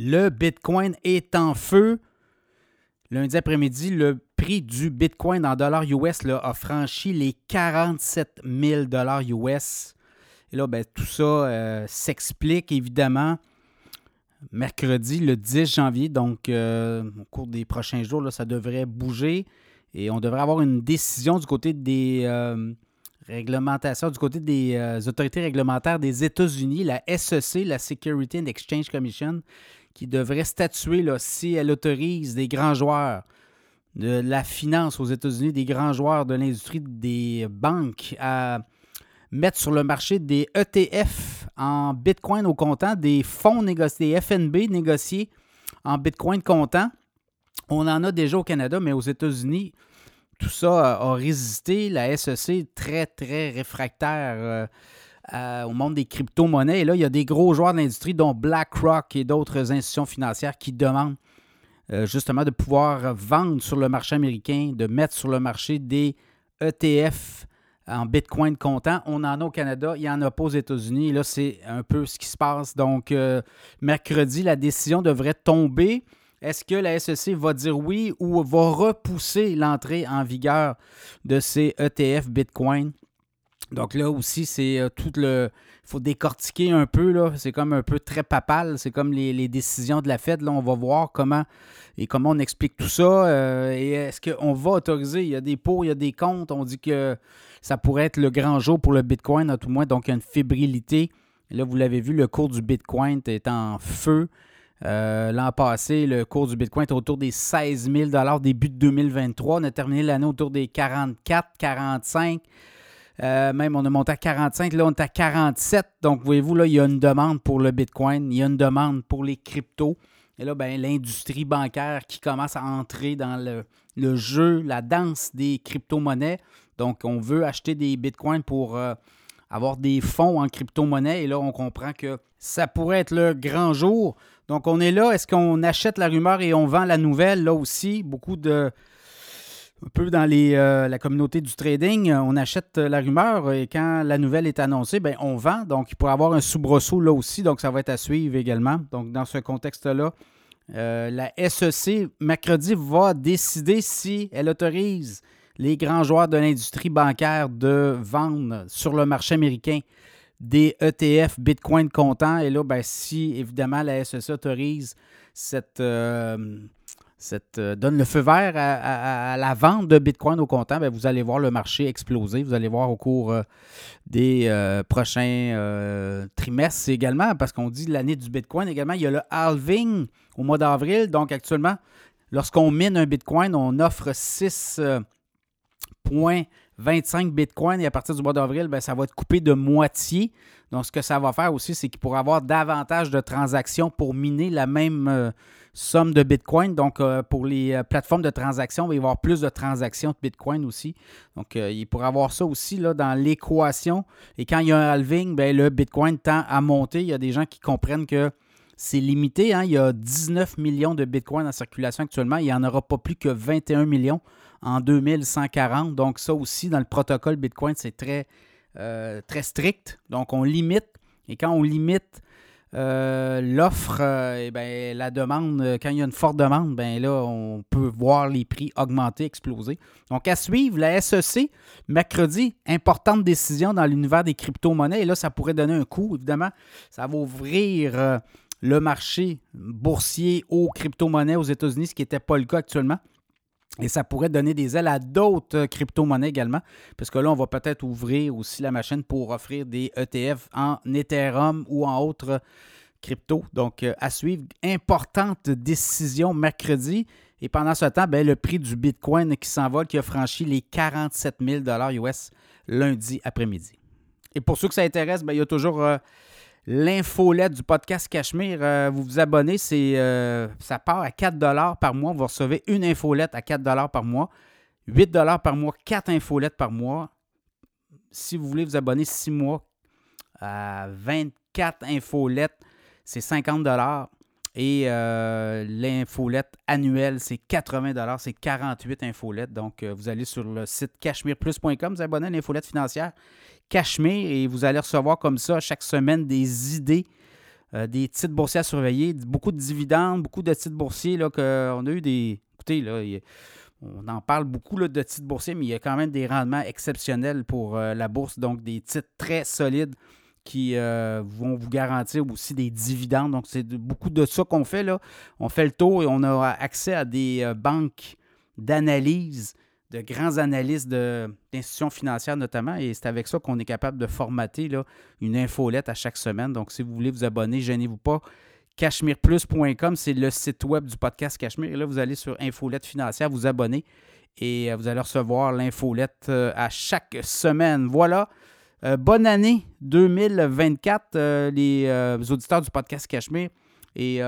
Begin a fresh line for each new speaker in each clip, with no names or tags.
Le Bitcoin est en feu. Lundi après-midi, le prix du Bitcoin en dollars US a franchi les 47 000 dollars US. Et là, ben, tout ça euh, s'explique évidemment mercredi, le 10 janvier. Donc, euh, au cours des prochains jours, là, ça devrait bouger. Et on devrait avoir une décision du côté des euh, réglementations, du côté des autorités réglementaires des États-Unis, la SEC, la Security and Exchange Commission, qui devrait statuer là, si elle autorise des grands joueurs de la finance aux États-Unis, des grands joueurs de l'industrie des banques à mettre sur le marché des ETF en Bitcoin au comptant, des fonds négociés, des FNB négociés en Bitcoin comptant. On en a déjà au Canada, mais aux États-Unis, tout ça a, résisté. La SEC est très, très réfractaire. Euh, au monde des crypto-monnaies. Et là, il y a des gros joueurs de l'industrie, dont BlackRock et d'autres institutions financières qui demandent euh, justement de pouvoir vendre sur le marché américain, de mettre sur le marché des ETF en Bitcoin comptant. On en a au Canada, il n'y en a pas aux États-Unis. Là, c'est un peu ce qui se passe. Donc, euh, mercredi, la décision devrait tomber. Est-ce que la SEC va dire oui ou va repousser l'entrée en vigueur de ces ETF Bitcoin? Donc là aussi, c'est euh, tout le. Il faut décortiquer un peu, là. C'est comme un peu très papal. C'est comme les, décisions de la Fed. Là, on va voir comment et comment on explique tout ça. Euh, et est-ce qu'on va autoriser? Il y a des pots, il y a des comptes. On dit que ça pourrait être le grand jour pour le Bitcoin, à tout moins. Donc, une fébrilité. là, vous l'avez vu, le cours du Bitcoin est en feu. Euh, l'an passé, le cours du Bitcoin était autour des 16 000 début de 2023. On a terminé l'année autour des 44, 45 euh, même, on a monté à 45. Là, on est à 47. Donc, voyez-vous, là, il y a une demande pour le Bitcoin. Il y a une demande pour les cryptos. Et là, ben, l'industrie bancaire qui commence à entrer dans le, jeu, la danse des crypto-monnaies. Donc, on veut acheter des bitcoins pour euh, avoir des fonds en crypto-monnaie. Et là, on comprend que ça pourrait être le grand jour. Donc, on est là. Est-ce qu'on achète la rumeur et on vend la nouvelle? Là aussi, beaucoup de, un peu dans euh, la communauté du trading, on achète la rumeur et quand la nouvelle est annoncée, bien, on vend. Donc, il pourrait avoir un soubresaut là aussi. Donc, ça va être à suivre également. Donc, dans ce contexte-là, euh, la SEC, mercredi, va décider si elle autorise les grands joueurs de l'industrie bancaire de vendre sur le marché américain des ETF Bitcoin comptant. Et là, bien, si évidemment la SEC autorise cette, euh, euh, donne le feu vert à, la vente de Bitcoin au comptant, bien, vous allez voir le marché exploser. Vous allez voir au cours euh, des euh, prochains trimestres également, parce qu'on dit l'année du Bitcoin également. Il y a le halving au mois d'avril. Donc actuellement, lorsqu'on mine un Bitcoin, on offre 6,25 Bitcoin et à partir du mois d'avril, ben, ça va être coupé de moitié. Donc, ce que ça va faire aussi, c'est qu'il pourra avoir davantage de transactions pour miner la même somme de Bitcoin. Donc, euh, pour les euh, plateformes de transactions, il va y avoir plus de transactions de Bitcoin aussi. Donc, euh, il pourrait avoir ça aussi là, dans l'équation. Et quand il y a un halving, bien, le Bitcoin tend à monter. Il y a des gens qui comprennent que c'est limité. Hein. Il y a 19 millions de Bitcoin en circulation actuellement. Il n'y en aura pas plus que 21 millions en 2140. Donc, ça aussi, dans le protocole Bitcoin, c'est très, très strict. Donc, on limite. Et quand on limite euh, l'offre, euh, ben, la demande, euh, quand il y a une forte demande, ben là, on peut voir les prix augmenter, exploser. Donc, à suivre, la SEC, mercredi, importante décision dans l'univers des crypto-monnaies. Et là, ça pourrait donner un coup, évidemment. Ça va ouvrir le marché boursier aux crypto-monnaies aux États-Unis, ce qui n'était pas le cas actuellement. Et ça pourrait donner des ailes à d'autres crypto-monnaies également, parce que là, on va peut-être ouvrir aussi la machine pour offrir des ETF en Ethereum ou en autres crypto. Donc, euh, à suivre, importante décision mercredi. Et pendant ce temps, ben, le prix du Bitcoin qui s'envole, qui a franchi les 47 000 US lundi après-midi. Et pour ceux que ça intéresse, ben, il y a toujours euh, l'infolette du podcast Cachemire. Euh, vous vous abonnez, c'est, euh, ça part à 4 par mois. Vous recevez une infolette à 4 par mois, 8 par mois, 4 infolettes par mois. Si vous voulez vous abonner 6 mois à 24 infolettes, c'est 50 et euh, l'infolette annuelle, c'est 80 c'est 48 infolettes. Donc, vous allez sur le site cachemireplus.com, vous abonnez à l'infolette financière Cachemire et vous allez recevoir comme ça chaque semaine des idées des titres boursiers à surveiller, beaucoup de dividendes, beaucoup de titres boursiers. Là, a eu des. Écoutez, là, on en parle beaucoup là, de titres boursiers, mais il y a quand même des rendements exceptionnels pour la bourse, donc des titres très solides qui vont vous garantir aussi des dividendes. Donc, c'est beaucoup de ça qu'on fait. Là. On fait le tour et on a accès à des banques d'analyse de grands analystes d'institutions financières notamment, et c'est avec ça qu'on est capable de formater là, une infolette à chaque semaine. Donc, si vous voulez vous abonner, gênez-vous pas. CashmirePlus.com, c'est le site web du podcast Cachemire. Et là, vous allez sur Infolette financière, vous abonner et euh, vous allez recevoir l'infolette euh, à chaque semaine. Voilà. Euh, bonne année 2024, les auditeurs du podcast Cachemire. Et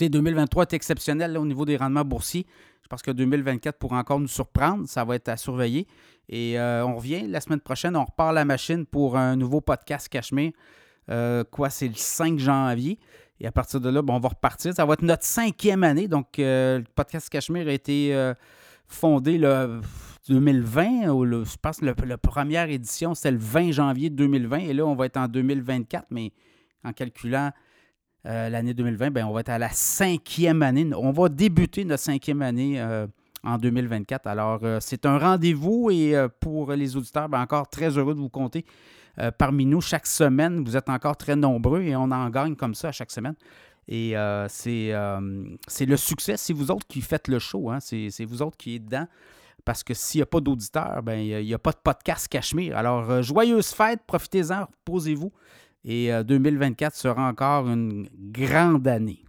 2023 est exceptionnel au niveau des rendements boursiers. Je pense que 2024 pourra encore nous surprendre. Ça va être à surveiller. Et euh, on revient la semaine prochaine. On repart la machine pour un nouveau podcast Cachemire. Euh, quoi, c'est le 5 janvier. Et à partir de là, on va repartir. Ça va être notre cinquième année. Donc, euh, le podcast Cachemire a été fondé le 2020. Ou je pense que la première édition, c'était le 20 janvier 2020. Et là, on va être en 2024. Mais en calculant euh, l'année 2020, ben, on va être à la cinquième année. On va débuter notre cinquième année euh, en 2024. Alors, euh, c'est un rendez-vous et pour les auditeurs, ben, encore très heureux de vous compter parmi nous chaque semaine. Vous êtes encore très nombreux et on en gagne comme ça à chaque semaine. Et c'est le succès. C'est vous autres qui faites le show. Hein. C'est vous autres qui êtes dedans. Parce que s'il n'y a pas d'auditeurs, ben, il n'y a, pas de podcast Cachemire. Alors, joyeuse fête, profitez-en, posez-vous. Et 2024 euh, sera encore une grande année.